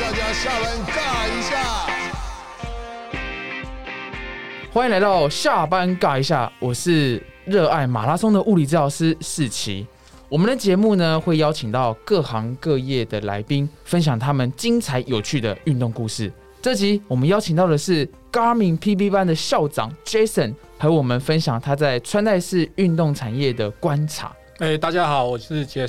大家下班尬一下。欢迎来到下班尬一下，我是热爱马拉松的物理治疗师世奇。我们的节目呢，会邀请到各行各业的来宾，分享他们精彩有趣的运动故事。这集我们邀请到的是 Garmin PB 班的校长 Jason，和我们分享他在穿戴式运动产业的观察。哎、大家好，我是杰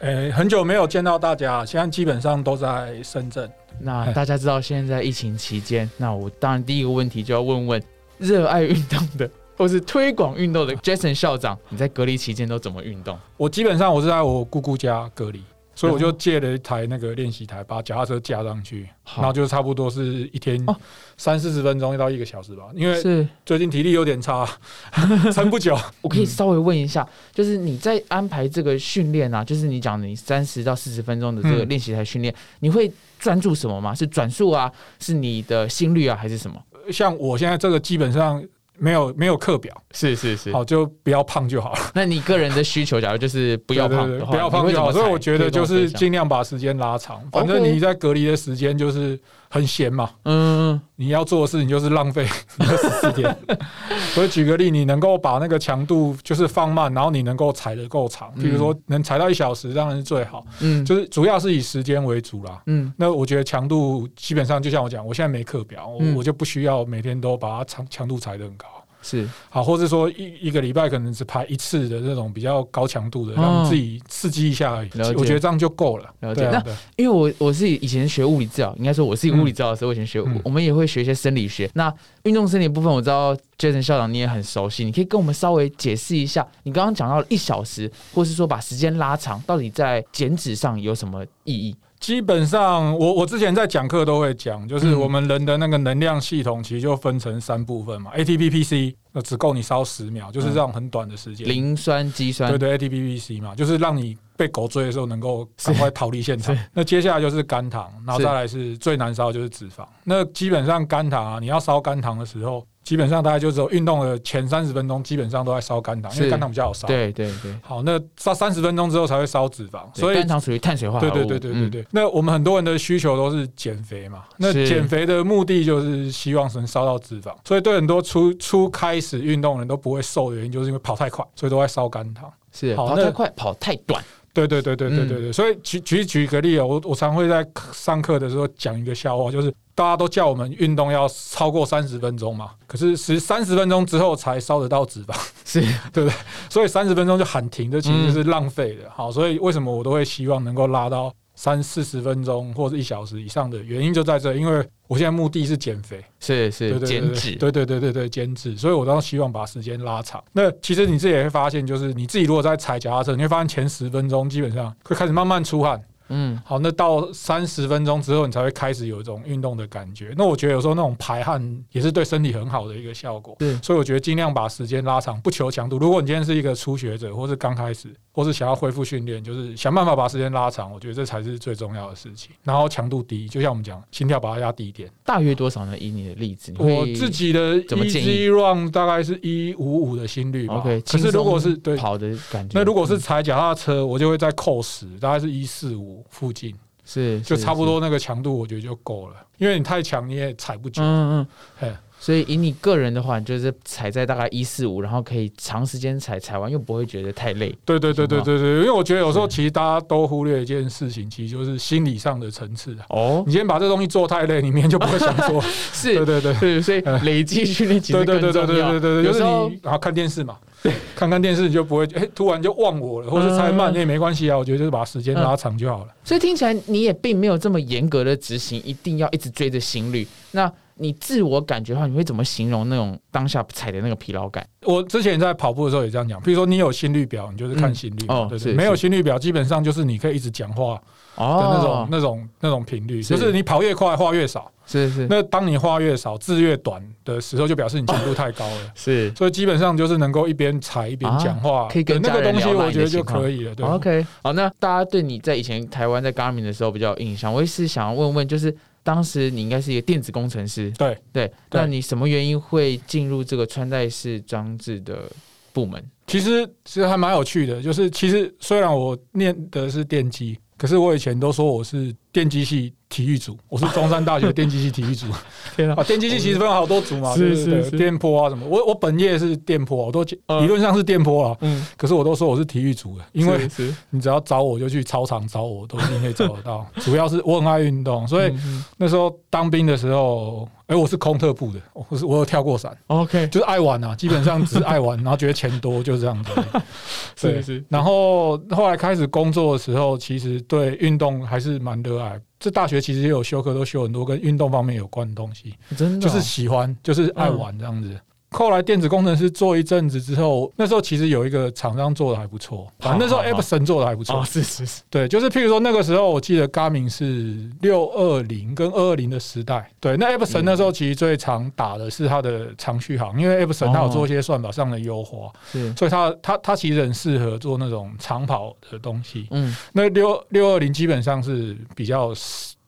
森。哎，很久没有见到大家，现在基本上都在深圳。那大家知道现在在疫情期间，那我当然第一个问题就要问问热爱运动的或是推广运动的 Jason 校长，你在隔离期间都怎么运动？我基本上我是在我姑姑家隔离，所以我就借了一台那个练习台，把脚踏车架上去，好然后就差不多是一天哦三四十分钟到一个小时吧。因为是最近体力有点差，撑不久。我可以稍微问一下，就是你在安排这个训练啊，就是你讲你三十到四十分钟的这个嗯练习台训练，你会专注什么吗？是转速啊，是你的心率啊，还是什么？像我现在这个基本上没有没有课表，是是是好就不要胖就好了，那你个人的需求，假如就是不要胖的话，对对对不要胖就好。所以我觉得就是尽量把时间拉长，反正你在隔离的时间就是很闲嘛。嗯，你要做的事情就是浪费十四天。所以举个例，你能够把那个强度就是放慢，然后你能够踩得够长，比如说能踩到一小时，当然是最好。嗯就是主要是以时间为主啦。嗯那我觉得强度基本上就像我讲，我现在没课表，我嗯我就不需要每天都把它强强度踩得很高。是好，或者说一一个礼拜可能只排一次的这种比较高强度的，哦让自己刺激一下而已。我觉得这样就够了。了解那因为我我是以前学物理治疗，应该说我是一个物理治疗师，我以前学，嗯我们也会学一些生理学。那运动生理部分，我知道 Jason 校长你也很熟悉，你可以跟我们稍微解释一下，你刚刚讲到一小时，或是说把时间拉长，到底在减脂上有什么意义？基本上，我我之前在讲课都会讲，就是嗯我们人的那个能量系统其实就分成三部分嘛，ATP、PC，那只够你烧十秒，就是这种很短的时间。磷酸肌酸对对，ATP、PC 嘛，就是让你被狗追的时候能够赶快逃离现场。那接下来就是肝糖，然后再来是最难烧的就是脂肪。那基本上肝糖啊，你要烧肝糖的时候，基本上大概就只有运动的前三十分钟，基本上都在烧肝糖，因为是肝糖比较好烧。，对对对，好，那烧三十分钟之后才会烧脂肪，所以肝糖属于碳水化合物，对对对对对嗯，对。那我们很多人的需求都是减肥嘛，那减肥的目的就是希望能烧到脂肪，所以对很多初初开始运动的人都不会瘦的原因，就是因为跑太快，所以都在烧肝糖。是跑太快，跑太短，对对对对对对对，所以举举举个例啊，我我常会在上课的时候讲一个笑话，就是大家都叫我们运动要超过三十分钟嘛，可是十三十分钟之后才烧得到脂肪，是 对不对？所以三十分钟就喊停，这其实是浪费的。好，所以为什么我都会希望能够拉到三四十分钟或者一小时以上的原因就在这，因为我现在目的是减肥，是是减脂，对对对对对减脂，所以我当时希望把时间拉长。那其实你自己也会发现，就是你自己如果在踩脚踏车，你会发现前十分钟基本上会开始慢慢出汗。嗯好，那到三十分钟之后，你才会开始有一种运动的感觉。那我觉得有时候那种排汗也是对身体很好的一个效果。对所以我觉得尽量把时间拉长，不求强度。如果你今天是一个初学者，或是刚开始，或是想要恢复训练，就是想办法把时间拉长。我觉得这才是最重要的事情。然后强度低，就像我们讲，心跳把它压低一点。大约多少呢？以你的例子，我自己的怎么建议 easy run 大概是一五五的心率吧。OK，可是如果是对，跑的感觉，那如果是踩脚踏车，我就会再扣十，大概是一四五附近。是就差不多那个强度，我觉得就够了。因为你太强，你也踩不久。嗯嗯。所以以你个人的话，你就是踩在大概一四五，然后可以长时间踩，踩完又不会觉得太累。对对对对对对，因为我觉得有时候其实大家都忽略一件事情，其实就是心理上的层次啊。哦你，今天把这东西做太累，你明天就不会想做。是，对对对。对，所以累积训练其实对对对对更重要。对对对对，就是有时候你然后看电视嘛，看看电视你就不会哎、突然就忘我了，或是太慢嗯也没关系啊，我觉得就是把时间拉长就好了。所以听起来你也并没有这么严格的执行，一定要一直追着心率。那你自我感觉的话，你会怎么形容那种当下踩的那个疲劳感？我之前在跑步的时候也这样讲，比如说你有心率表，你就是看心率，嗯哦对不对？没有心率表，基本上就是你可以一直讲话的那种、那种那种频率，是就是你跑越快话越少。是是那当你话越少，字越短的时候，就表示你强度太高了。是。所以基本上就是能够一边踩一边讲话，啊可以跟对那个东西，我觉得就可以了。对 OK，好，那大家对你在以前台湾在 Garmin 的时候比较有印象，我也是想要问问，就是当时你应该是一个电子工程师，对对，对那你什么原因会进入这个穿戴式装置的部门？其实其实还蛮有趣的，就是其实虽然我念的是电机，可是我以前都说我是电机系体育组，我是中山大学电机系体育组。天啊。电机系其实分好多组嘛，是是是。电波啊什么。我我本业是电波，我都嗯。理论上是电波啦，嗯，可是我都说我是体育组的，因为你只要找我就去操场找我，都一定可以找得到。主要是我很爱运动，所以那时候当兵的时候，哎、我是空特部的，我是我有跳过伞，OK，就是爱玩啊，基本上只是爱玩，然后觉得钱多，就是这样子。对。是。是然后后来开始工作的时候，其实对运动还是蛮热爱。这大学其实也有修课，都修很多跟运动方面有关的东西，真的哦就是喜欢，就是爱玩这样子。后来电子工程师做一阵子之后，那时候其实有一个厂商做的还不错，反正那时候好好好 Epson 做的还不错哦，。是是是，对，就是譬如说那个时候，我记得 Garmin 是六二零跟二二零的时代。对，那 Epson 嗯那时候其实最常打的是它的长续航，因为 Epson 它有做一些算法上的优化，是所以它它它其实很适合做那种长跑的东西。嗯那六六二零基本上是比较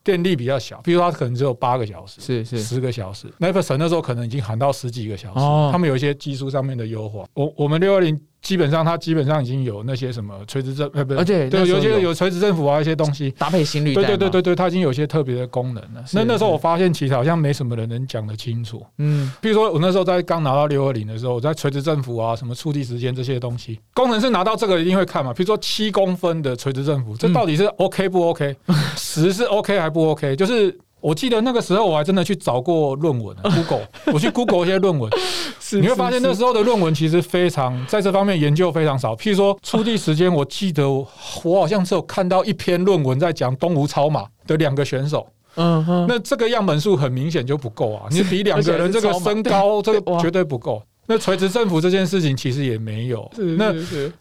电力比较小，比如它可能只有八个小时。是是十个小时，那 Epson 那时候可能已经喊到十几个小时，哦他们有一些技术上面的优化。我我们六二零基本上它基本上已经有那些什么垂直政，呃，不而且对，有有些有垂直政府啊一些东西，搭配心率对对对对对，它已经有一些特别的功能了。那那时候我发现，其实好像没什么人能讲得清楚。嗯比如说，我那时候在刚拿到六二零的时候，我在垂直政府啊、什么触地时间这些东西，工程师拿到这个一定会看嘛。比如说七公分的垂直政府，这嗯到底是 OK 不 OK？十是 OK 还不 OK？就是我记得那个时候我还真的去找过论文啊，Google，我去 Google 一些论文，你会发现那时候的论文其实非常在这方面研究非常少。譬如说出地时间，我记得我我好像是有看到一篇论文在讲东吴超马的两个选手，嗯哼，那这个样本数很明显就不够啊！你比两个人这个身高，这个哇绝对不够。那垂直振幅这件事情其实也没有。那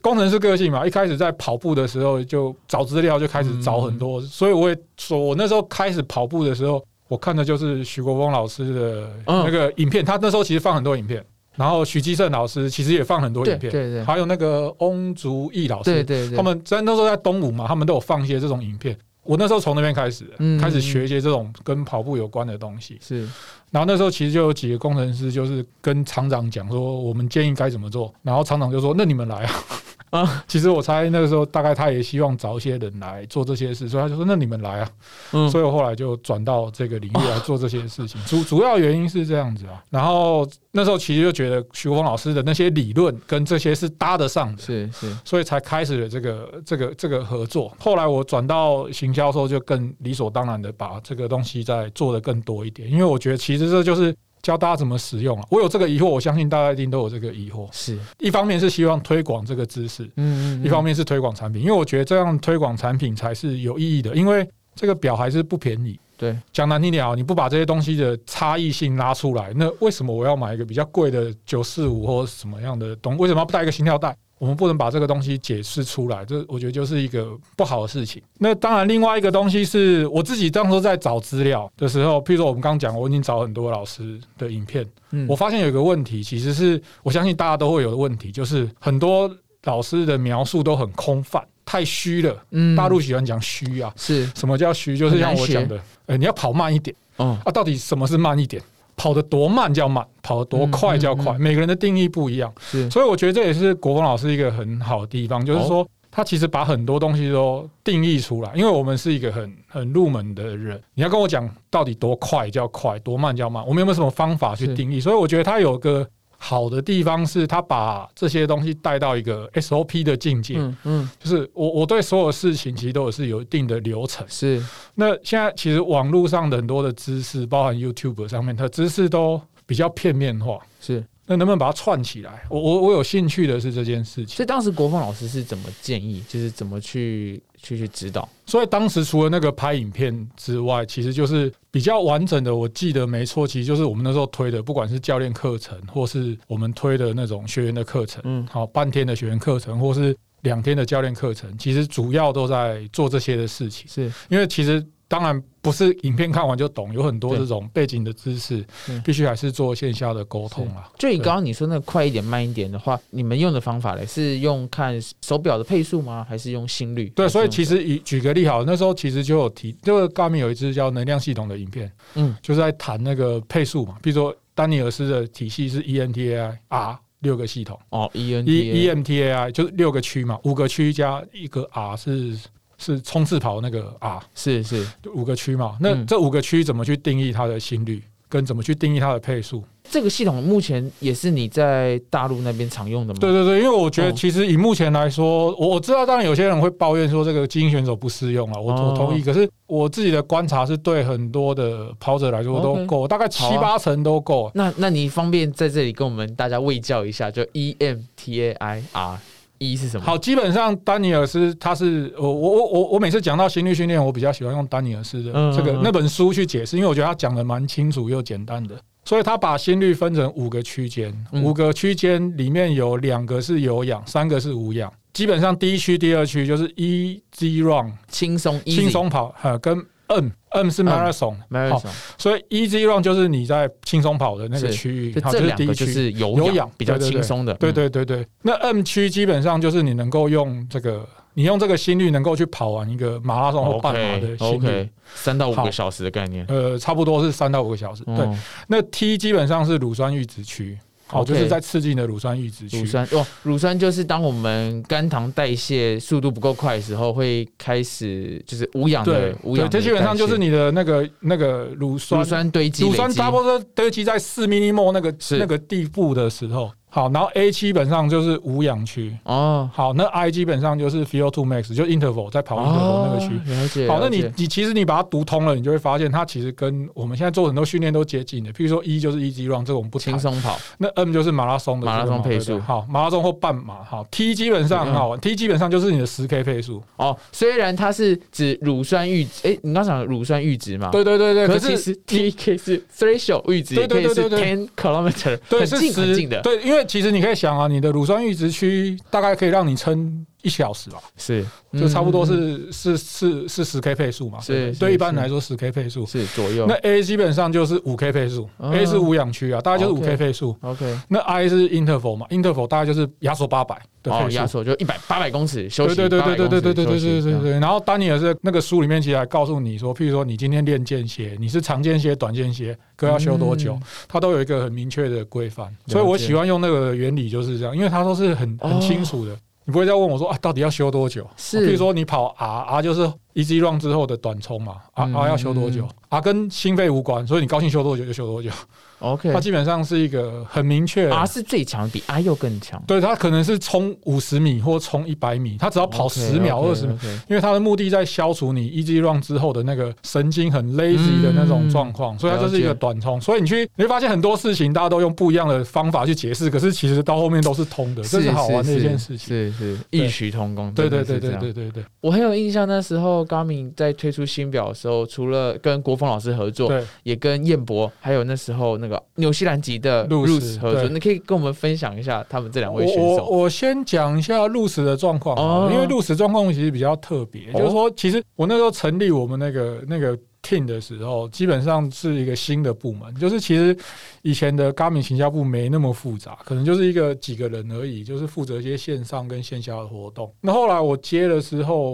工程师个性嘛，一开始在跑步的时候就找资料就开始找很多，所以我也说，我那时候开始跑步的时候，我看的就是许国峰老师的嗯那个影片，他那时候其实放很多影片。然后许基胜老师其实也放很多影片，对对对还有那个翁竹义老师，对对对，他们在那时候在东吴嘛，他们都有放一些这种影片。我那时候从那边开始，嗯开始学一些这种跟跑步有关的东西。是然后那时候其实就有几个工程师，就是跟厂长讲说，我们建议该怎么做。然后厂长就说：“那你们来啊。”啊，其实我猜那个时候大概他也希望找一些人来做这些事，所以他就说：“那你们来啊。”嗯所以我后来就转到这个领域来做这些事情。主主要原因是这样子啊。然后那时候其实就觉得徐国峰老师的那些理论跟这些是搭得上的，是是所以才开始了这个这个这个合作。后来我转到行销的时候，就更理所当然的把这个东西再做得更多一点，因为我觉得其实这就是教大家怎么使用啊。我有这个疑惑，我相信大家一定都有这个疑惑。是，一方面是希望推广这个知识，嗯一方面是推广产品，因为我觉得这样推广产品才是有意义的，因为这个表还是不便宜。对讲难听点啊，你不把这些东西的差异性拉出来，那为什么我要买一个比较贵的九四五或什么样的东？为什么要带一个心跳带？我们不能把这个东西解释出来，这我觉得就是一个不好的事情。那当然，另外一个东西是我自己当时在找资料的时候，譬如说我们刚刚讲，我已经找很多老师的影片，嗯我发现有一个问题，其实是我相信大家都会有的问题，就是很多老师的描述都很空泛，太虚了。嗯大陆喜欢讲虚啊，是什么叫虚？就是像我讲的，呃，你要跑慢一点哦啊。到底什么是慢一点？跑得多慢叫慢，跑得多快叫快，嗯嗯每个人的定义不一样。是所以我觉得这也是国峰老师一个很好的地方，就是说他其实把很多东西都定义出来。因为我们是一个很很入门的人，你要跟我讲到底多快叫快，多慢叫慢，我们有没有什么方法去定义？所以我觉得他有个好的地方是，他把这些东西带到一个 SOP 的境界，嗯嗯就是我我对所有事情其实都有是有一定的流程。是那现在其实网络上的很多的知识，包含 YouTube 上面，它的知识都比较片面化。是，那能不能把它串起来？我我我有兴趣的是这件事情。所以当时国凤老师是怎么建议，就是怎么去去去指导？所以当时除了那个拍影片之外，其实就是比较完整的。我记得没错，其实就是我们那时候推的，不管是教练课程，或是我们推的那种学员的课程，嗯好半天的学员课程，或是两天的教练课程，其实主要都在做这些的事情。是因为其实当然不是影片看完就懂，有很多对这种背景的知识嗯，必须还是做线下的沟通啊。就以刚刚你说那快一点、慢一点的话，你们用的方法嘞，是用看手表的配速吗？还是用心率？对，所以其实实以举个例好了，那时候其实就有提，就是 Garmin 有一支叫能量系统的影片，嗯就是在谈那个配速嘛，比如说丹尼尔斯的体系是 E ENTAI R 六个系统哦，E N，E T EMTAI 就是六个区嘛，五个区加一个 R 是是冲刺跑那个 R 是是，五个区嘛，那嗯这五个区怎么去定义它的心率，跟怎么去定义它的配速？这个系统目前也是你在大陆那边常用的吗？对对对，因为我觉得哦其实以目前来说，我我知道当然有些人会抱怨说这个精英选手不适用啊，我哦我同意。可是我自己的观察是对很多的跑者来说都够，大概七八成都够。那那你方便在这里跟我们大家喂教一下，就 E M T A I R 一是什么？好，基本上丹尼尔斯他是我我我我我每次讲到心率训练，我比较喜欢用丹尼尔斯的这个那本书去解释，因为我觉得他讲的蛮清楚又简单的。所以他把心率分成五个区间，嗯五个区间里面有两个是有氧，三个是无氧。基本上第一区、第二区就是 easy run 轻松轻松跑，呃，跟 M M 是 marathon，好，所以 easy run 就是你在轻松跑的那个区域，好，这两。个就是有有氧比较轻松的。对嗯，对对对，那 M 区基本上就是你能够用这个，你用这个心率能够去跑完一个马拉松或半马的 OK 心率三到五个小时的概念。呃，差不多是三到五个小时。对，哦那 T 基本上是乳酸阈值区，好，OK 就是在刺激你的乳酸阈值区。乳酸哦，乳酸就是当我们肝糖代谢速度不够快的时候，会开始就是无氧的无氧这基本上就是你的那个那个乳酸乳酸堆积乳酸差不多堆积在四 millimol 那个那个地步的时候，好，然后 A 基本上就是无氧区，哦好，那 I 基本上就是 VO2 max，就 interval 在跑 interval 那个区。哦了解。好，那你你其实你把它读通了，你就会发现它其实跟我们现在做很多训练都接近的。譬如说一就是 easy run，这个我们不。轻松跑那 M 就是马拉松的马拉松配速好，马拉松或半马。好，T 基本上很好玩，T 基本上就是你的十 K 配速。哦，虽然它是指乳酸阈值，哎，你刚讲乳酸阈值嘛？。对对对对，可是其实 T K 是 threshold 阈值，对对对对 ten kilometer，对是近的。对，因为其实你可以想啊，你的乳酸阈值区大概可以让你撑一小时吧，是，就差不多嗯是是是是十 K 配速嘛。是是对一般人来说十 K 配速。是左右那。A 基本上就是五 K 配速哦，A 是无氧区啊，大概就是五 K 配速。OK，那 I 是 interval 嘛，interval 大概就是压缩八百的哦，配速。压缩就一百八百公尺休息，对对对对对对对对对800公尺休息对对对。然后丹尼尔是那个书里面其实还告诉你说，譬如说你今天练间歇，你是长间歇、短间歇，各要休多久嗯，它都有一个很明确的规范。所以我喜欢用那个原理就是这样，因为它都是很哦很清楚的。你不会再问我说啊，到底要修多久？是譬如说你跑 R，R 就是 easy run 之后的短冲嘛，R 嗯 R 要修多久嗯？R 跟心肺无关，所以你高兴修多久就修多久。OK，它基本上是一个很明确。R 是最强，比 I 又更强。对，它可能是冲五十米或冲一百米，它只要跑十秒、二十秒，OK，因为它的目的在消除你 easy run 之后的那个神经很 lazy 的那种状况，所以它就是一个短冲。所以你去你会发现很多事情大家都用不一样的方法去解释，可是其实到后面都是通的，这是好玩的一件事情。是是异曲同工。对对对对对对对我很有印象，那时候 Garmin 在推出新表的时候，除了跟国峰老师合作，对，也跟彦博，还有那时候那个纽西兰籍的 Luce，Luce 合作。对你可以跟我们分享一下他们这两位选手。我我先讲一下路死的状况因为路死状况其实比较特别，哦就是说，其实我那时候成立我们那个那个 team 的时候，基本上是一个新的部门，就是其实以前的 Garmin 行销部没那么复杂，可能就是一个几个人而已，就是负责一些线上跟线下的活动。那后来我接的时候，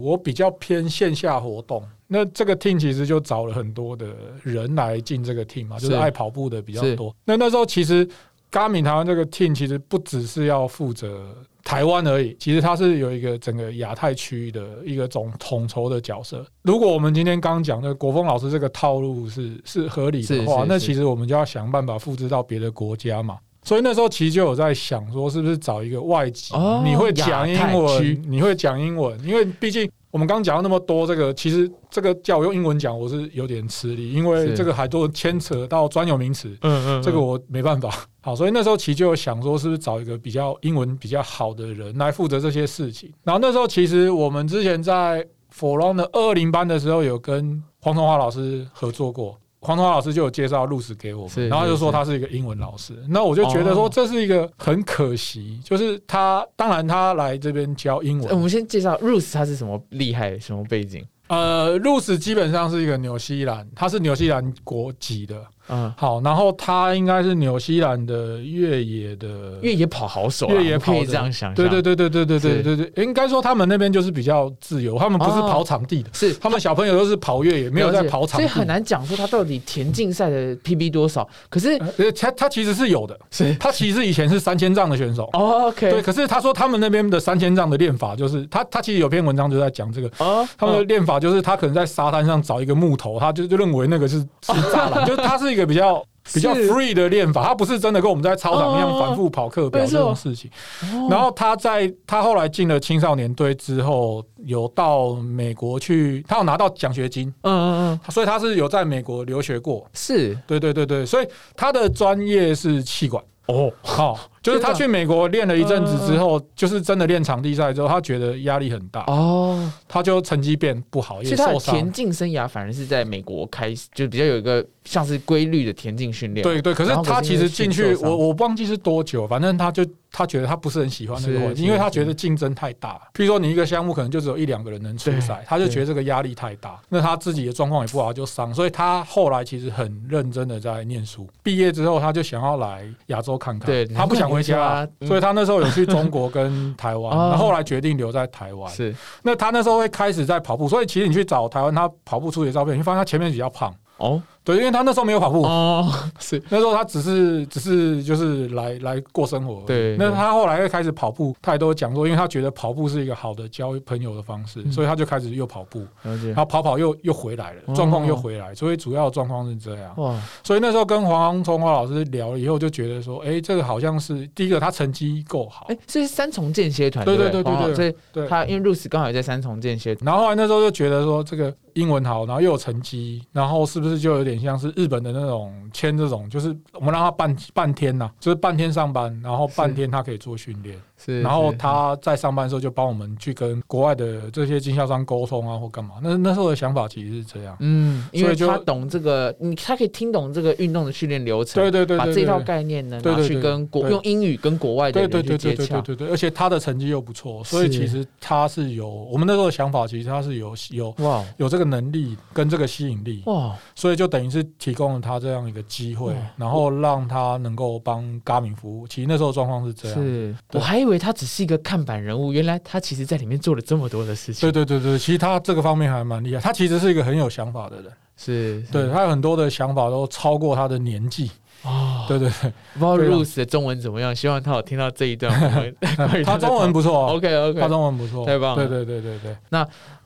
我比较偏线下活动。那这个 team 其实就找了很多的人来进这个 team 嘛，就是是爱跑步的比较多。那那时候其实 Garmin 台湾这个 team 其实不只是要负责台湾而已，其实它是有一个整个亚太区域的一个总统筹的角色。如果我们今天刚刚讲的国峰老师这个套路是是合理的话，那其实我们就要想办法复制到别的国家嘛。所以那时候其实就有在想说，是不是找一个外籍，哦你会讲英文，你会讲英文，因为毕竟我们刚刚讲到那么多，这个其实这个叫我用英文讲，我是有点吃力，因为是这个还多牵扯到专有名词。嗯嗯这个我没办法。好，所以那时候其实就有想说，是不是找一个比较英文比较好的人来负责这些事情。然后那时候其实我们之前在 For Run 的二零班的时候，有跟黄崇华老师合作过。黄崇华老师就有介绍路史给我是们，然后就说他是一个英文老师，那我就觉得说哦。这是一个很可惜，就是他当然他来这边教英文，呃我们先介绍 Ruth 他是什么厉害，什么背景？呃，露丝基本上是一个纽西兰，他是纽西兰国籍的，嗯，好，然后他应该是纽西兰的越野的越野跑好手啊，越野我可以跑这样想，对对对对对对对对对，应该说他们那边就是比较自由，他们不是哦。跑场地的，是。他们小朋友都是跑越野，没有在跑场地。所以很难讲说他到底田径赛的 PB 多少。可是呃，他他其实是有的，是。他其实以前是三千丈的选手。哦，OK，对，可是他说他们那边的三千丈的练法，就是他他其实有篇文章就在讲这个，哦，他们的练法就是他可能在沙滩上找一个木头，他就就认为那个是是栅栏，就是他是一个比较比较 free 的练法，他不是真的跟我们在操场一样哦反复跑课表这种事情。哦。然后他在他后来进了青少年队之后，有到美国去，他有拿到奖学金，嗯嗯嗯，所以他是有在美国留学过。是。对对对对，所以他的专业是气管。哦，好、就是他去美国练了一阵子之后，就是真的练场地赛之后，他觉得压力很大，哦，他就成绩变不好，也受伤。田径生涯反而是在美国开始，就比较有一个像是规律的田径训练。对对，可是他其实进去，我我忘记是多久，反正他就他觉得他不是很喜欢那个环境，因为他觉得竞争太大。譬如说你一个项目可能就只有一两个人能出赛，他就觉得这个压力太大。那他自己的状况也不好，就伤，所以他后来其实很认真的在念书。毕业之后，他就想要来亚洲看看，对他不想回家。所以他那时候有去中国跟台湾，哦。然后后来决定留在台湾。是。那他那时候会开始在跑步，所以其实你去找台湾他跑步出的照片，你会发现他前面比较胖。哦对，因为他那时候没有跑步，哦。是那时候他只是只是就是来来过生活。对对那他后来又开始跑步，他也都讲说，因为他觉得跑步是一个好的交朋友的方式，嗯。所以他就开始又跑步，然后跑跑又又回来了，哦。状况又回来，所以主要状况是这样。哇。所以那时候跟黄崇华老师聊了以后，就觉得说，哎，这个好像是第一个，他成绩够好哎，，所以是三重间歇团对对对？对对所以。他因为 Rose 刚好也在三重间歇，然后后来那时候就觉得说，这个英文好，然后又有成绩，然后是不是就有点像是日本的那种签这种，就是我们让他半半天呐、就是半天上班，然后半天他可以做训练，是然后他在上班的时候就帮我们去跟国外的这些经销商沟通啊，或干嘛。那那时候的想法其实是这样。嗯，因为他懂这个，你他可以听懂这个运动的训练流程，对对对把这套概念呢拿去跟国用英语跟国外的对人去对对对对对，而且他的成绩又不错，所以其实他是有我们那时候的想法，其实他是有有哇。有这个能力跟这个吸引力，哇，所以就等于是提供了他这样一个机会，然后让他能够帮 Garmin 服务。其实那时候状况是这样。是。我还以为他只是一个看板人物，原来他其实在里面做了这么多的事情。对对对对，其实他这个方面还蛮厉害，他其实是一个很有想法的人，是，是。对他有很多的想法都超过他的年纪，哦，对对对。不知道 Rose 的中文怎么样？希望他有听到这一段 他中文不错哦，OK 他 OK 他。中文不错，太棒了。对对对对对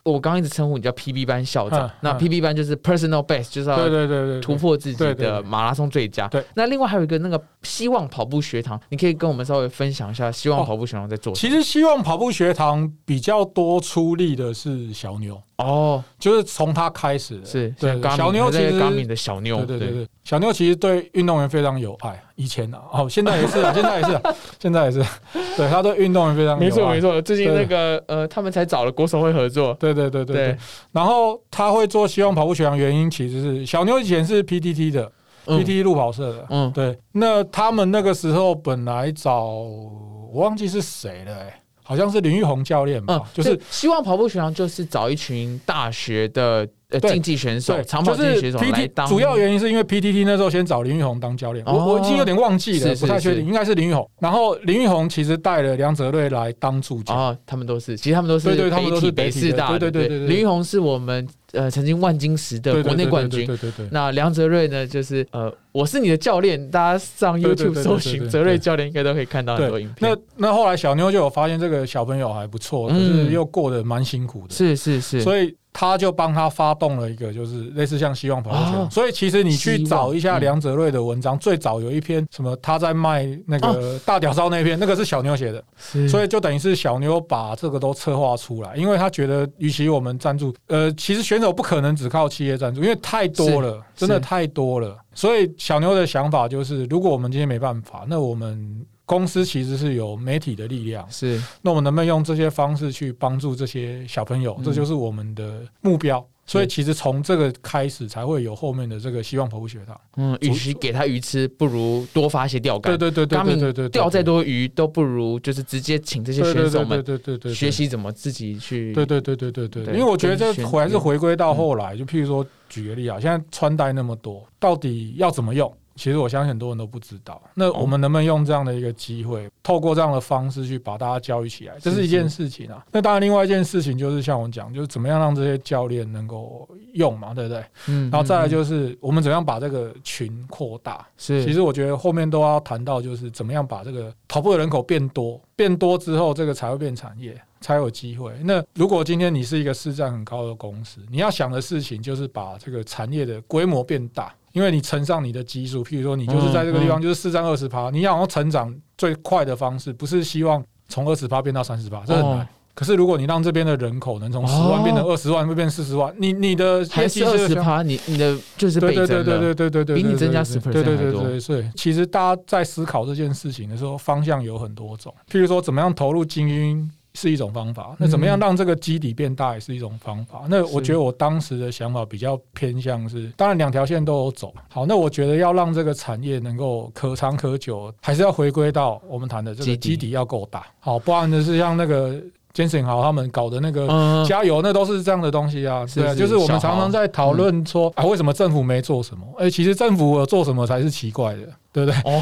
我刚刚一直称呼你叫 PB 班校长嗯，那嗯。PB 班就是 Personal Best，就是对要对对对，突破自己的马拉松最佳。对，那另外还有一个那个希望跑步学堂，你可以跟我们稍微分享一下希望哦。跑步学堂在做什其实希望跑步学堂比较多出力的是小牛，哦，就是从他开始的。是小妞还在其实小牛，对对对对，小牛其实对运动员非常有爱，以前啊，哦，现在也是啊，现在也是啊，现在也是，对他对运动员非常没错没。错，最近那个呃，他们才找了国手会合作，对对对对对。对，，然后他会做希望跑步学堂，原因其实是小牛以前是 PTT 的嗯，PTT 路跑社的，嗯，对，那他们那个时候本来找我忘记是谁了、欸，好像是林玉红教练吧，嗯，就是希望跑步学堂就是找一群大学的呃对竞技选手、对，长跑就是竞技选手来当主要原因是因为 PTT 那时候先找林玉红当教练，哦我我已经有点忘记了，不太确定，应该是林玉红。然后林玉红其实带了梁泽瑞来当助教，哦，他们都是，其实他们都是对对他们都是北师大的，对对对林玉红是我们呃曾经万金石的国内冠军。对对对对。那梁泽瑞呢，就是呃，我是你的教练，大家上 YouTube 对搜寻泽瑞教练，应该都可以看到很多影那片。那那后来小妞就有发现这个小朋友还不错，可嗯是又过得蛮辛苦的，是是是，所以他就帮他发动了一个，就是类似像希望跑步学堂。哦所以其实你去找一下嗯梁哲瑞的文章，最早有一篇什么他在卖那个大屌烧那篇，那个是小妞写的。所以就等于是小妞把这个都策划出来，因为他觉得，与其我们赞助，呃，其实选手不可能只靠企业赞助，因为太多了，真的太多了。所以小妞的想法就是，如果我们今天没办法，那我们公司其实是有媒体的力量，是那我们能不能用这些方式去帮助这些小朋友？嗯这就是我们的目标。所以其实从这个开始才会有后面的这个希望跑步学堂。嗯，与其给他鱼吃，不如多发些钓竿。对对对对对对对，钓再多鱼都不如就是直接请这些选手们对对对学。习怎么自己去。对对对对对对，对因为我觉得这还是回归到嗯后来，就譬如说举个例啊，现在穿戴那么多，到底要怎么用？其实我相信很多人都不知道。那我们能不能用这样的一个机会，透过这样的方式去把大家教育起来，这是一件事情啊。那当然，另外一件事情就是像我讲，就是怎么样让这些教练能够用嘛，对不对？嗯，然后再来嗯就是我们怎么样把这个群扩大。是其实我觉得后面都要谈到，就是怎么样把这个跑步的人口变多，变多之后，这个才会变产业，才有机会。那如果今天你是一个市占很高的公司，你要想的事情就是把这个产业的规模变大，因为你乘上你的基数，譬如说你就是在这个地方就是四占二十趴，你要成长最快的方式，不是希望从二十趴变到三十趴，这很难。哦可是如果你让这边的人口能从十万变成二十万，会变四十万，你你的还是二十趴，你你的就是倍增了。对对对对对对，比你增加10%对对对对对，所以其实大家在思考这件事情的时候，方向有很多种。譬如说，怎么样投入精英是一种方法，那怎么样让这个基底变大也是一种方法。那我觉得我当时的想法比较偏向是，当然两条线都有走。好，那我觉得要让这个产业能够可长可久，还是要回归到我们谈的这个基底要够大。好，不然就是像那个坚信豪他们搞的那个嗯，加油，那都是这样的东西啊。对啊，是是就是我们常常在讨论说、啊，为什么政府没做什么？哎、其实政府有做什么才是奇怪的，对不对？哦，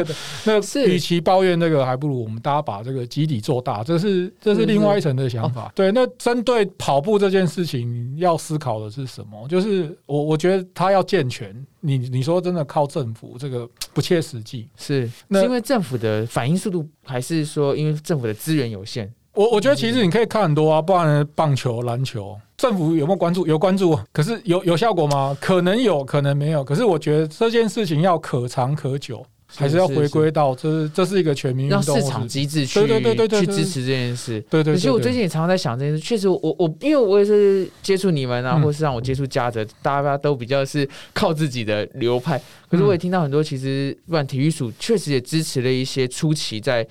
那 是与其抱怨这个，还不如我们大家把这个基底做大，这是这是另外一层的想哦法。对，那针对跑步这件事情，要思考的是什么？就是我我觉得它要健全。你你说真的靠政府这个 不切实际。是那是因为政府的反应速度，还是说因为政府的资源有限？我我觉得其实你可以看很多啊，不然棒球、篮球，政府有没有关注？有关注，可是有有效果吗？可能有，可能没有。可是我觉得这件事情要可长可久，还是要回归到这是这是一个全民运动，让市场机制去对对对对对对去支持这件事。对对对。可是我最近也常常在想这件事，确实我我因为我也是接触你们啊，嗯或是让我接触嘉泽，大家都比较是靠自己的流派。可是嗯我也听到很多，其实不管体育署确实也支持了一些初期在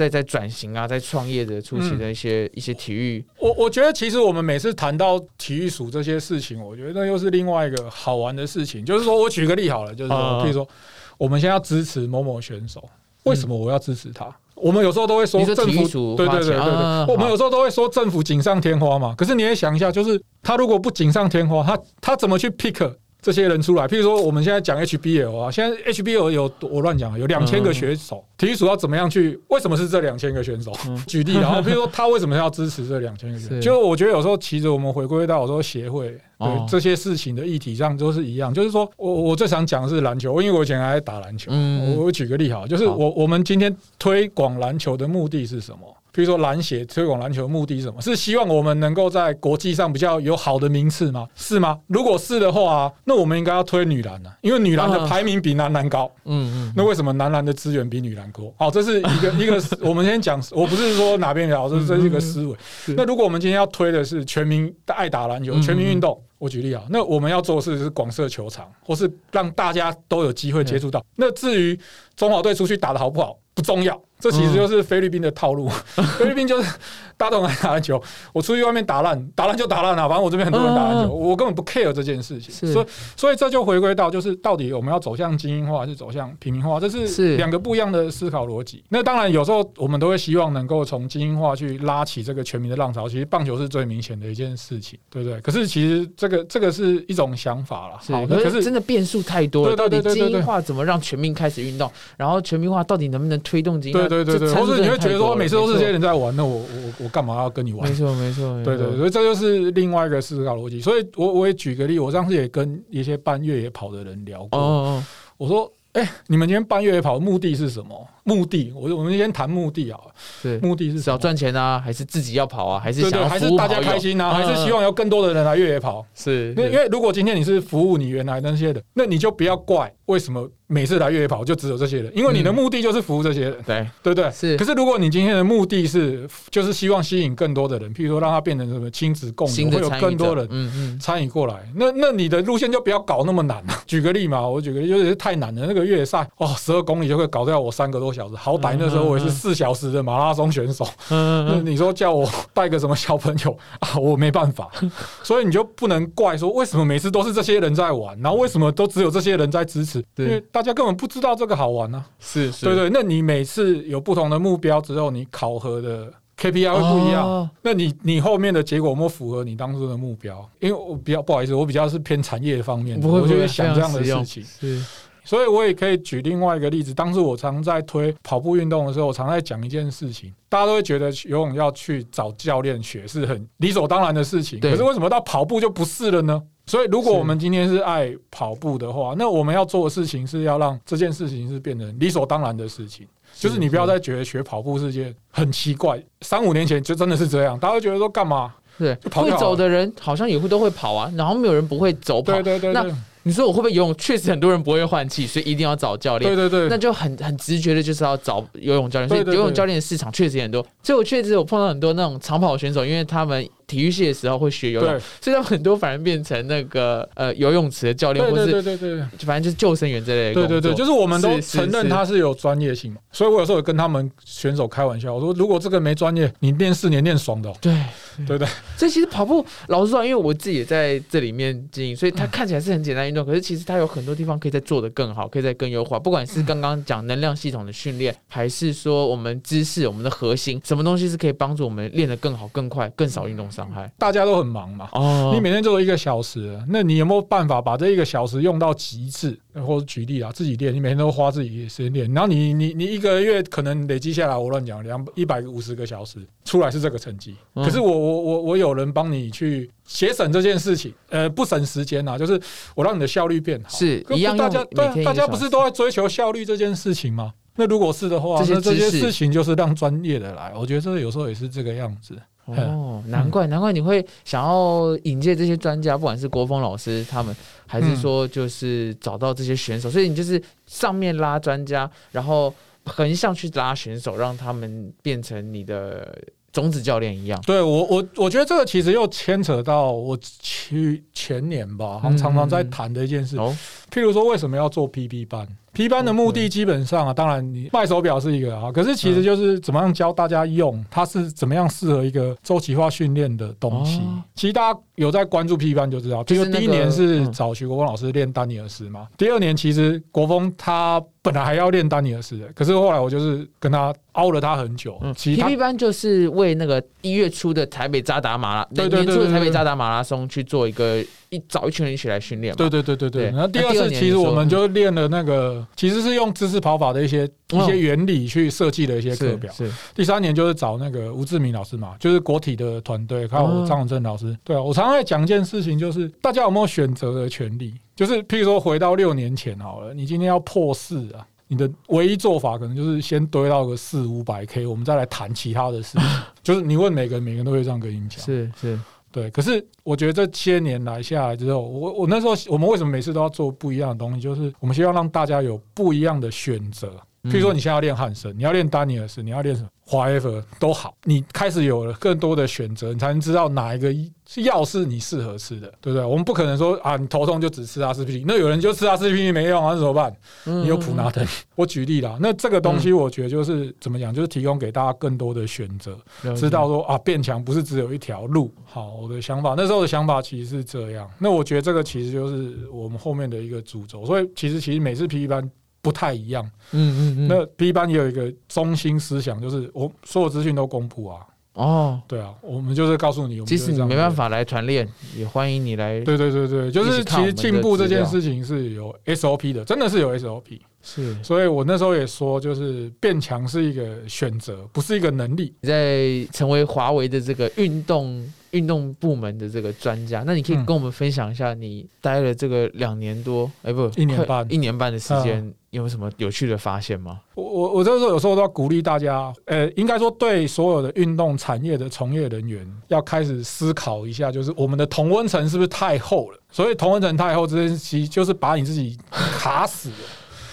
在在转型啊，在创业的初期的一些、一些体育。我我觉得其实我们每次谈到体育署这些事情，我觉得那又是另外一个好玩的事情。就是说我举个例好了，就是说，嗯譬如说，我们现在要支持某某选手，为什么我要支持他？我们有时候都会说政府对对对对啊对，我们有时候都会说政府锦上添花嘛。可是你也想一下，就是他如果不锦上添花，他他怎么去 pick 这些人出来？譬如说我们现在讲 HBL 啊，现在 HBL 有我乱讲，有两千个选手，体育署要怎么样去？为什么是这两千个选手？嗯 举例，然后 譬如说他为什么要支持这两千个选手？是就我觉得有时候其实我们回归到有时候协会这些事情的议题上都是一样，就是说我我最想讲的是篮球，因为我以前还在打篮球。嗯我我举个例好，就是我我们今天推广篮球的目的是什么？比如说篮协推广篮球的目的是什么？是希望我们能够在国际上比较有好的名次吗？是吗？如果是的话、那我们应该要推女篮啊，因为女篮的啊排名比男篮高。嗯嗯，那为什么男篮的资源比女篮多？好，这是一个 一个，我们先讲，我不是说哪边聊，这这是一个思维。那如果我们今天要推的是全民爱打篮球、嗯全民运动，我举例啊，那我们要做的事是广设球场，或是让大家都有机会接触到。那至于中华队出去打的好不好，不重要。这其实就是菲律宾的套路，菲律宾就是大家都很爱打篮球，我出去外面打烂，打烂就打烂了，反正我这边很多人打篮球，嗯我根本不 care 这件事情。是所以，所以这就回归到就是到底我们要走向精英化，还是走向平民化，这是是两个不一样的思考逻辑。那当然，有时候我们都会希望能够从精英化去拉起这个全民的浪潮。其实棒球是最明显的一件事情，对不对？可是其实这个这个是一种想法了。好，，的可是真的变数太多了。到底精英化怎么让全民开始运动？然后全民化到底能不能推动精英化？对对对对，这参数或者你会觉得说每次都是这些人在玩，那我我我干嘛要跟你玩没？错没错，对对，所以这就是另外一个思考逻辑。所以我我也举个例，我上次也跟一些办越野跑的人聊过，哦哦，我说。哎、你们今天办越野跑的目的是什么？目的，我我们先谈目的啊。是目的是什么？是要赚钱啊，还是自己要跑啊，还是想还是大家开心啊，嗯还是希望有更多的人来越野跑？是因为因为如果今天你是服务你原来那些人，那你就不要怪为什么每次来越野跑就只有这些人，因为你的嗯目的就是服务这些人，对对不对？是可是如果你今天的目的是就是希望吸引更多的人，譬如说让他变成什么亲子共有，会有更多人嗯嗯参与过来，那那你的路线就不要搞那么难了。举个例嘛，我举个例，就是太难了。那个越野赛哦，十二公里就会搞掉我三个多小小时，好歹那时候我也是四小时的马拉松选手。嗯那你说叫我带个什么小朋友啊，我没办法，所以你就不能怪说为什么每次都是这些人在玩，然后为什么都只有这些人在支持，因为大家根本不知道这个好玩啊。是是对对，那你每次有不同的目标之后，你考核的 KPI 会不一样。哦那你你后面的结果有没有符合你当初的目标？因为我比较不好意思，我比较是偏产业方面的，不会不会我就会想这样的事情。是所以我也可以举另外一个例子，当时我常在推跑步运动的时候，我常在讲一件事情，大家都会觉得游泳要去找教练学是很理所当然的事情，对可是为什么到跑步就不是了呢？所以，如果我们今天是爱跑步的话，那我们要做的事情是要让这件事情是变成理所当然的事情。就是你不要再觉得学跑步是件很奇怪，三五年前就真的是这样，大家会觉得说干嘛？对会走的人好像也会都会跑啊，然后没有人不会走跑对。对对那对你说我会不会游泳？确实很多人不会换气，所以一定要找教练对。对对，那就很很直觉的，就是要找游泳教练。所以游泳教练的市场确实也很多。所以我确实有碰到很多那种长跑选手，因为他们体育系的时候会学游泳，对所以他们很多反而变成那个呃游泳池的教练，或是对对对。反正就是救生员之类的。对对对，就是我们都承认他是有专业性嘛，所以我有时候也跟他们选手开玩笑，我说如果这个没专业，你练四年练爽的、哦，对对不对？所以其实跑步，老实说，因为我自己也在这里面经营，所以它看起来是很简单运动，可是其实它有很多地方可以再做得更好，可以再更优化。不管是刚刚讲能量系统的训练，还是说我们姿势、我们的核心，什么东西是可以帮助我们练得更好、更快、更少运动伤害。大家都很忙嘛。哦你每天做一个小时，那你有没有办法把这一个小时用到极致？或者举例啊，自己练，你每天都花自己的时间练，然后你你你一个月可能累积下来，我乱讲两一百五十个小时，出来是这个成绩。嗯可是我我我我有人帮你去节省这件事情，呃，不省时间啊，就是我让你的效率变好。可是一样大家大家不是都在追求效率这件事情吗？那如果是的话，这那这些事情就是让专业的来。我觉得这有时候也是这个样子。哦，难怪难怪你会想要引荐这些专家，不管是国峰老师他们，还是说就是找到这些选手，所以你就是上面拉专家，然后横向去拉选手，让他们变成你的种子教练一样。对我我我觉得这个其实又牵扯到我去前年吧，好像常常在谈的一件事，哦，譬如说为什么要做 PB 班？P 班的目的基本上啊，当然你卖手表是一个啊，可是其实就是怎么样教大家用，它是怎么样适合一个周期化训练的东西哦。其实大家有在关注 P 班就知道，譬就是第一年是嗯找徐国峰老师练丹尼尔斯嘛，第二年其实国峰他本来还要练丹尼尔斯的，可是后来我就是跟他凹了他很久嗯，其实他，PP 班就是为那个一月初的台北扎达马拉，对对对年初的台北扎达马拉松去做一个一找一群人一起来训练嘛。对对对对对。然后第二那第二次其实我们就练了那个，其实是用姿势跑法的一些一哦些原理去设计的一些课表。是是第三年就是找那个吴志明老师嘛，就是国体的团队，还有张永正老师。对啊，我常常在讲一件事情，就是大家有没有选择的权利？就是譬如说回到六年前好了，你今天要破四啊。你的唯一做法可能就是先堆到个四五百 K，我们再来谈其他的事情。就是你问每个人，每个人都会这样跟你讲。是是，对，可是我觉得这些年来下来之后，我我那时候我们为什么每次都要做不一样的东西？就是我们希望让大家有不一样的选择。譬如说，你现在要练汉森，你要练丹尼尔斯，你要练什么，whatever 都好，你开始有了更多的选择，你才能知道哪一个药是你适合吃的，对不对？我们不可能说啊，你头痛就只吃阿司匹林，那有人就吃阿司匹林没用啊，那怎么办？嗯你有普拿疼。我举例啦，那这个东西我觉得就是怎么讲，就是提供给大家更多的选择。知道说啊，变强不是只有一条路。好，我的想法那时候的想法其实是这样。那我觉得这个其实就是我们后面的一个主轴。所以其实其实每次 P 班不太一样。嗯嗯嗯，那 B 班也有一个中心思想，就是我所有资讯都公布啊。哦，对啊，我们就是告诉你，我们即使你。没办法来团练，也欢迎你来。对对对对，就是其实进步这件事情是有 SOP 的，真的是有 SOP。是所以我那时候也说，就是变强是一个选择，不是一个能力。你在成为华为的这个运动运动部门的这个专家，那你可以嗯跟我们分享一下，你待了这个两年多，哎、不，一年半嗯一年半的时间，有没有什么有趣的发现吗？我我我这时候有时候都要鼓励大家，呃，应该说对所有的运动产业的从业人员要开始思考一下，就是我们的同温层是不是太厚了？所以同温层太厚这件事情，就是把你自己卡死了。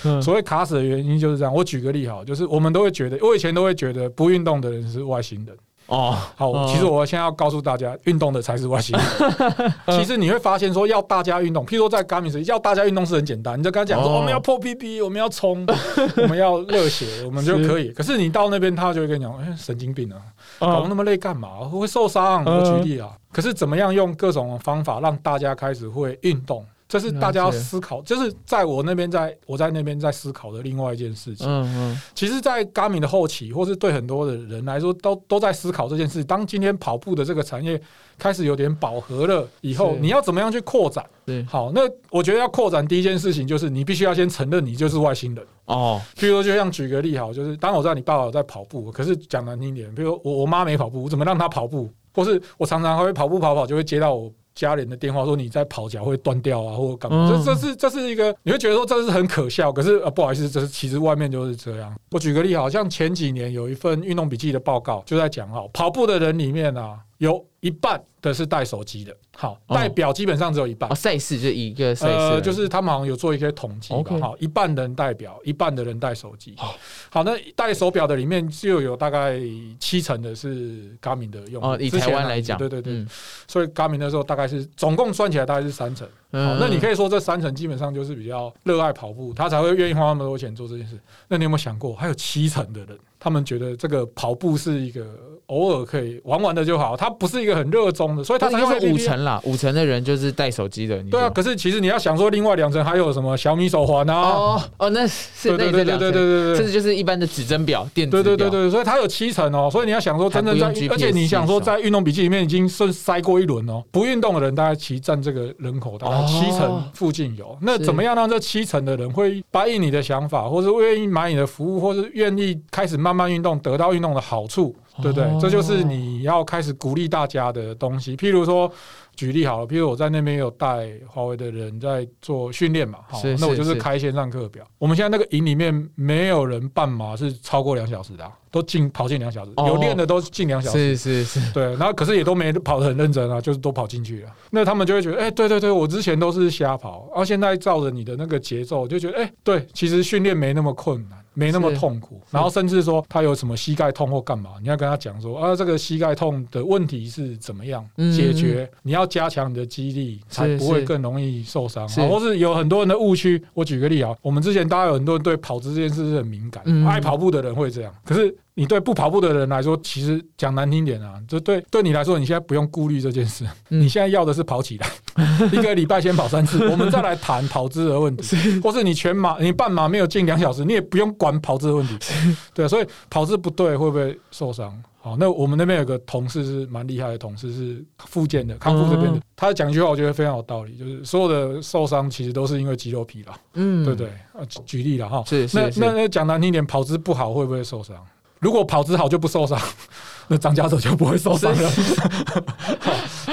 嗯所谓卡死的原因就是这样。我举个例哈，就是我们都会觉得，我以前都会觉得不运动的人是外星人。哦，好，哦其实我现在要告诉大家，运动的才是外星人。其实你会发现，说要大家运动，譬如说在 g a m i 时要大家运动是很简单，你就跟他讲说，哦我们要破 PB，我们要冲，我们要热血，我们就可以。可是你到那边，他就会跟你讲，哎，神经病啊，搞那么累干嘛？会受伤。嗯我举例啊，可是怎么样用各种方法让大家开始会运动？这是大家要思考，就是在我那边，在我在那边在思考的另外一件事情。嗯嗯，其实，在 Garmin 的后期，或是对很多的人来说，都都在思考这件事。当今天跑步的这个产业开始有点饱和了以后，你要怎么样去扩展？对，好，那我觉得要扩展第一件事情就是你必须要先承认你就是外星人。哦，譬如说，就像举个例好，就是当我知道你爸爸在跑步，可是讲难听点，比如说我我妈没跑步，我怎么让她跑步？或是我常常会跑步跑跑，就会接到我家人的电话说你在跑脚会断掉啊，或者干嘛？嗯这这是这是一个你会觉得说这是很可笑，可是啊不好意思，这是其实外面就是这样。我举个例，好像前几年有一份运动笔记的报告就在讲哦，跑步的人里面啊，有一半的是带手机的，好，哦代表基本上只有一半哦，。赛事就一个赛事就是他们好像有做一些统计吧好，一半的人代表，一半的人带手机好。好，那带手表的里面就有大概七成的是 Garmin 的用户。哦，以台湾来讲，对对对，嗯所以 Garmin 那时候大概是总共算起来大概是三成。那你可以说这三成基本上就是比较热爱跑步，他才会愿意花那么多钱做这件事。那你有没有想过，还有七成的人，他们觉得这个跑步是一个偶尔可以玩玩的就好，他不是一个很热衷的，所以他才用他应该是五成啦，五成的人就是带手机的，对啊，可是其实你要想说，另外两层还有什么小米手环啊？哦哦，那是那对对对对对对对对。甚至就是一般的指针表、电子表，对对对对，所以它有七成哦，所以你要想说，真正在而且你想说在运动笔记里面已经顺筛过一轮哦，不运动的人大概其占这个人口大概哦。七成附近有。那怎么样让这七成的人会答应你的想法，或者愿意买你的服务，或是愿意开始慢慢运动，得到运动的好处，对不对哦？这就是你要开始鼓励大家的东西。譬如说。举例好了，譬如我在那边有带华为的人在做训练嘛，好，那我就是是开线上课表。我们现在那个营里面没有人半马是超过两小时的啊、都进跑进两小时，哦有练的都进两小时。是是是，对，然后可是也都没跑得很认真啊，就是都跑进去了。那他们就会觉得，哎、对对对，我之前都是瞎跑，然后现在照着你的那个节奏，就觉得，哎、对，其实训练没那么困难，没那么痛苦。然后甚至说他有什么膝盖痛或干嘛，你要跟他讲说，啊，这个膝盖痛的问题是怎么样嗯解决？你要加强你的肌力，才不会更容易受伤。或是有很多人的误区，我举个例啊，我们之前大家有很多人对跑姿这件事是很敏感，嗯爱跑步的人会这样，可是。你对不跑步的人来说，其实讲难听点啊，就对对你来说，你现在不用顾虑这件事，嗯你现在要的是跑起来，一个礼拜先跑三次，我们再来谈跑姿的问题，或是你全马、你半马没有进两小时，你也不用管跑姿的问题，对，所以跑姿不对会不会受伤？好，那我们那边有个同事是蛮厉害的同事，是复健的康复这边的。嗯，他讲一句话，我觉得非常有道理，就是所有的受伤其实都是因为肌肉疲劳，嗯，对不对？啊，举举例了哈，是是是。那那那讲难听点，跑姿不好会不会受伤？如果跑姿好就不受伤，那张家泽就不会受伤了。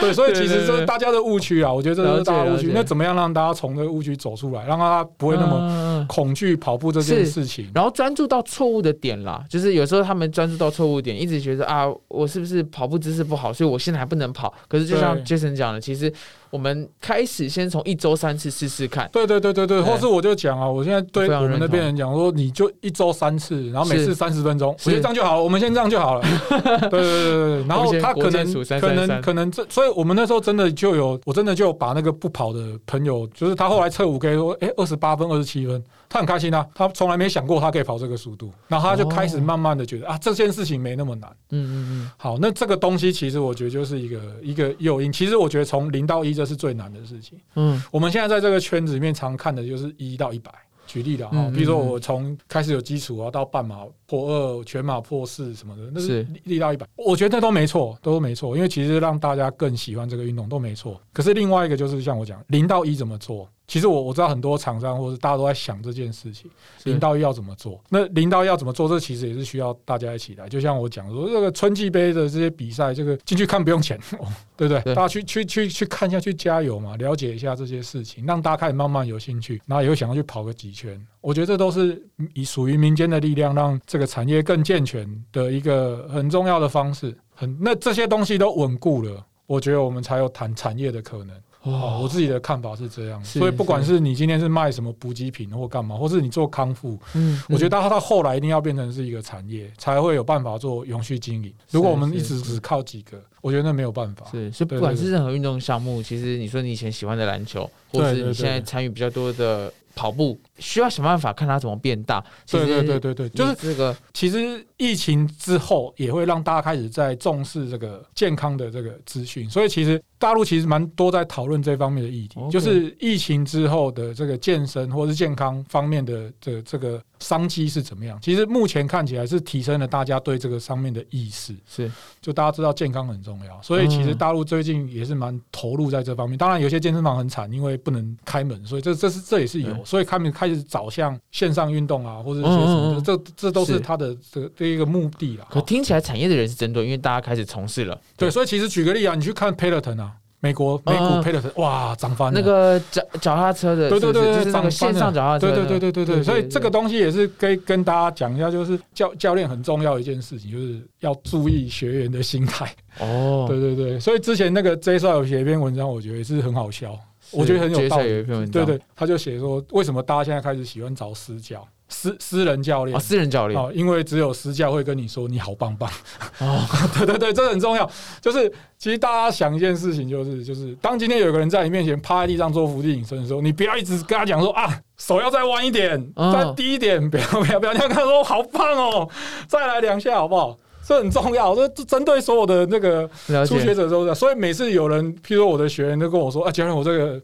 好对，所以其实这是大家的误区啊，我觉得这是大家的误区那怎么样让大家从这个误区走出来，让他不会那么么。恐惧跑步这件事情？然后专注到错误的点啦，就是有时候他们专注到错误点，一直觉得啊，我是不是跑步姿势不好，所以我现在还不能跑。可是就像对 Jason 讲的，其实我们开始先从一周三次试试看，对对对对对，或是我就讲啊，我现在对我们那边人讲说，你就一周三次，然后每次三十分钟，我觉得这样就好了。我们先这样就好了。对对对对对，然后他可能国健署333可能可能这，所以我们那时候真的就有，我真的就有把那个不跑的朋友，就是他后来测五 K 说，哎，二十八分、二十七分，他很开心啊，他从来没想过他可以跑这个速度，然后他就开始哦慢慢的觉得啊，这件事情没那么难。嗯嗯好，那这个东西其实我觉得就是一个一个诱因。其实我觉得从零到一这是最难的事情。嗯我们现在在这个圈子里面常看的就是一到一百。举例的哈嗯，比如说我从开始有基础啊，到半马破二、全马破四什么的，那是力到一百，我觉得那都没错，都没错，因为其实让大家更喜欢这个运动都没错。可是另外一个就是像我讲，零到一怎么做？其实我我知道很多厂商或者大家都在想这件事情，是零到一要怎么做？那零到一要怎么做？这其实也是需要大家一起来。就像我讲说，这个春季杯的这些比赛，这个进去看不用钱，哦 对不对？对大家去去去去看一下，去加油嘛，了解一下这些事情，让大家开始慢慢有兴趣，然后也会想要去跑个几圈。我觉得这都是以属于民间的力量，让这个产业更健全的一个很重要的方式。很那这些东西都稳固了，我觉得我们才有谈产业的可能。哦，我自己的看法是这样，所以不管是。是你今天是卖什么补给品或干嘛，或是你做康复，嗯，我觉得到后来一定要变成是一个产业，才会有办法做永续经营。如果我们一直只靠几个，我觉得那没有办法。是，所以不管是任何运动项目，其实你说你以前喜欢的篮球，或对对是你现在参与比较多的跑步，需要想办法看它怎么变大。对对对对对，就是这个其实疫情之后也会让大家开始在重视这个健康的这个资讯，所以其实大陆其实蛮多在讨论这方面的议题就是疫情之后的这个健身或是健康方面的这这个商机是怎么样。其实目前看起来是提升了大家对这个上面的意识，是就大家知道健康很重要，所以其实嗯大陆最近也是蛮投入在这方面。当然，有些健身房很惨，因为不能开门，所以这这是这也是有，所以开门开始找向线上运动啊，或者一些什么的，嗯嗯。嗯这这都是是。他的这个这一个目的啦。可听起来产业的人是针对，因为大家开始从事了。对，所以其实举个例啊，你去看 Peloton 啊，美国美股嗯 Peloton，哇，涨翻了。那个脚脚踏车的，对对对就是那个线上脚踏车的，对对对对对对，所以这个东西也是跟跟大家讲一下，就是教教练很重要的一件事情，就是要注意学员的心态。哦，对对对，所以之前那个 J 少有写一篇文章，我觉得也是很好笑，我觉得很有道理。对对，他就写说，为什么大家现在开始喜欢找私教、私私人教练哦，？私人教练哦，因为只有私教会跟你说你好棒棒。哦，对对对，这很重要。就是其实大家想一件事情，就是就是当今天有个人在你面前趴在地上做伏地挺身的时候，你不要一直跟他讲说啊，手要再弯一点，嗯再低一点，不要不要不要，你要跟他说好棒哦，再来两下好不好？这很重要，这 这针对所有的那个初学，者都是。所以每次有人，譬如说我的学员都跟我说啊，教练我这个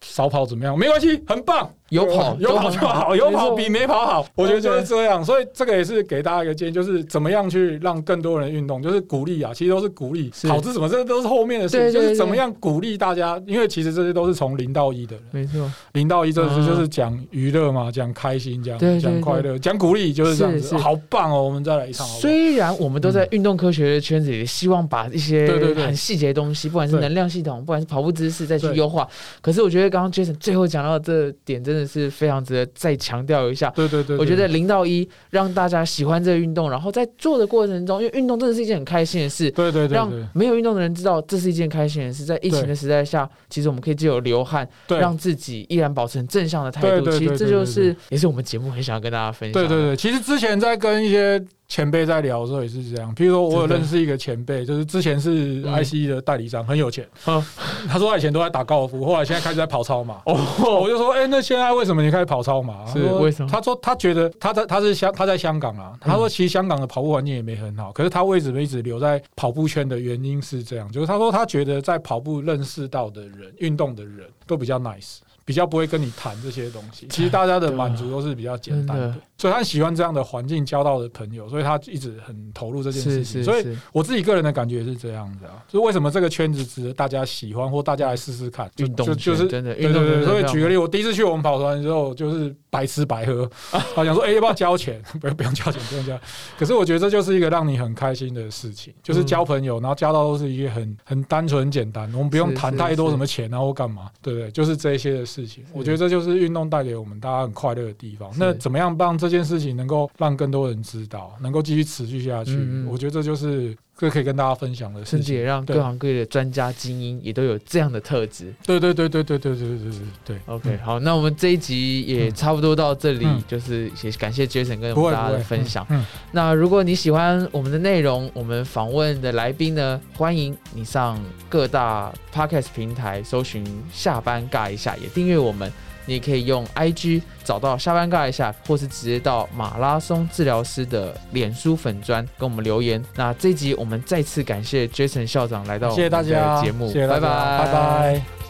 少跑怎么样？没关系，很棒，有跑有跑就好，有跑比没跑好。我觉得就是这样，所以这个也是给大家一个建议，就是怎么样去让更多人运动，就是鼓励啊，其实都是鼓励。是考试什么，这都是后面的事就是怎么样鼓励大家，因为其实这些都是从零到一的人，没错，零到一这是嗯就是讲娱乐嘛，讲开心，讲讲快乐，讲鼓励，就是这样子。是是好棒哦，我们再来一场，好好？虽然我们都在运动科学的圈子里，希望把一些很细节的东西，不管是能量系统，不管是跑步姿势，再去优化。可是我觉得刚刚 Jason 最后讲到的这点，真的是非常值得再强调一下。对对对，对我觉得零到一，让大家喜欢这个运动，然后在做的过程中，因为运动真的是一件很开心的事，对对对让没有运动的人知道这是一件开心的事。在疫情的时代下，其实我们可以借由流汗，对，让自己依然保持很正向的态度。其实这就是也是我们节目很想要跟大家分享的。对对对，其实之前在跟一些前辈在聊的时候也是这样。譬如说，我有认识一个前辈，就是之前是嗯 ICE 的代理商，很有钱。嗯他说他以前都在打高尔夫，后来现在开始在跑超马。哦，我就说，哎、那现在为什么你开始跑超马？是为什么他说他觉得他在他是香他在香港啊，他说其实香港的跑步环境也没很好，可是他为什么一直留在跑步圈的原因是这样，就是他说他觉得在跑步认识到的人、运动的人都比较 nice。比较不会跟你谈这些东西，其实大家的满足都是比较简单的，所以他喜欢这样的环境交到的朋友，所以他一直很投入这件事情。所以我自己个人的感觉也是这样子啊，就是为什么这个圈子值得大家喜欢或大家来试试看，就运动就就是真的运动对对对，所以举个例，我第一次去我们跑团的时候，就是白吃白喝，他想说，哎、要不要交钱？不用不用交钱，不用交。可是我觉得这就是一个让你很开心的事情，就是交朋友，然后交到都是一些很很单纯、很简单，我们不用谈太多什么钱啊或干嘛，对不对？就是这些的事情，我觉得这就是运动带给我们大家很快乐的地方。那怎么样让这件事情能够让更多人知道，能够继续持续下去？嗯嗯我觉得这就是这可以跟大家分享的。甚至也让各行各业的专家精英也都有这样的特质。对对对对对对对对对对。OK，好，那我们这一集也差不多到这里，嗯就是也感谢 Jason 跟我们大家的分享。嗯，那如果你喜欢我们的内容，我们访问的来宾呢，欢迎你上各大 Podcast 平台搜寻“下班尬一下”，也订阅我们。你也可以用 IG 找到下班尬一下，或是直接到马拉松治疗师的脸书粉砖跟我们留言。那这一集我们再次感谢 Jason 校长来到我们的家，节目，谢谢大家拜拜，拜拜。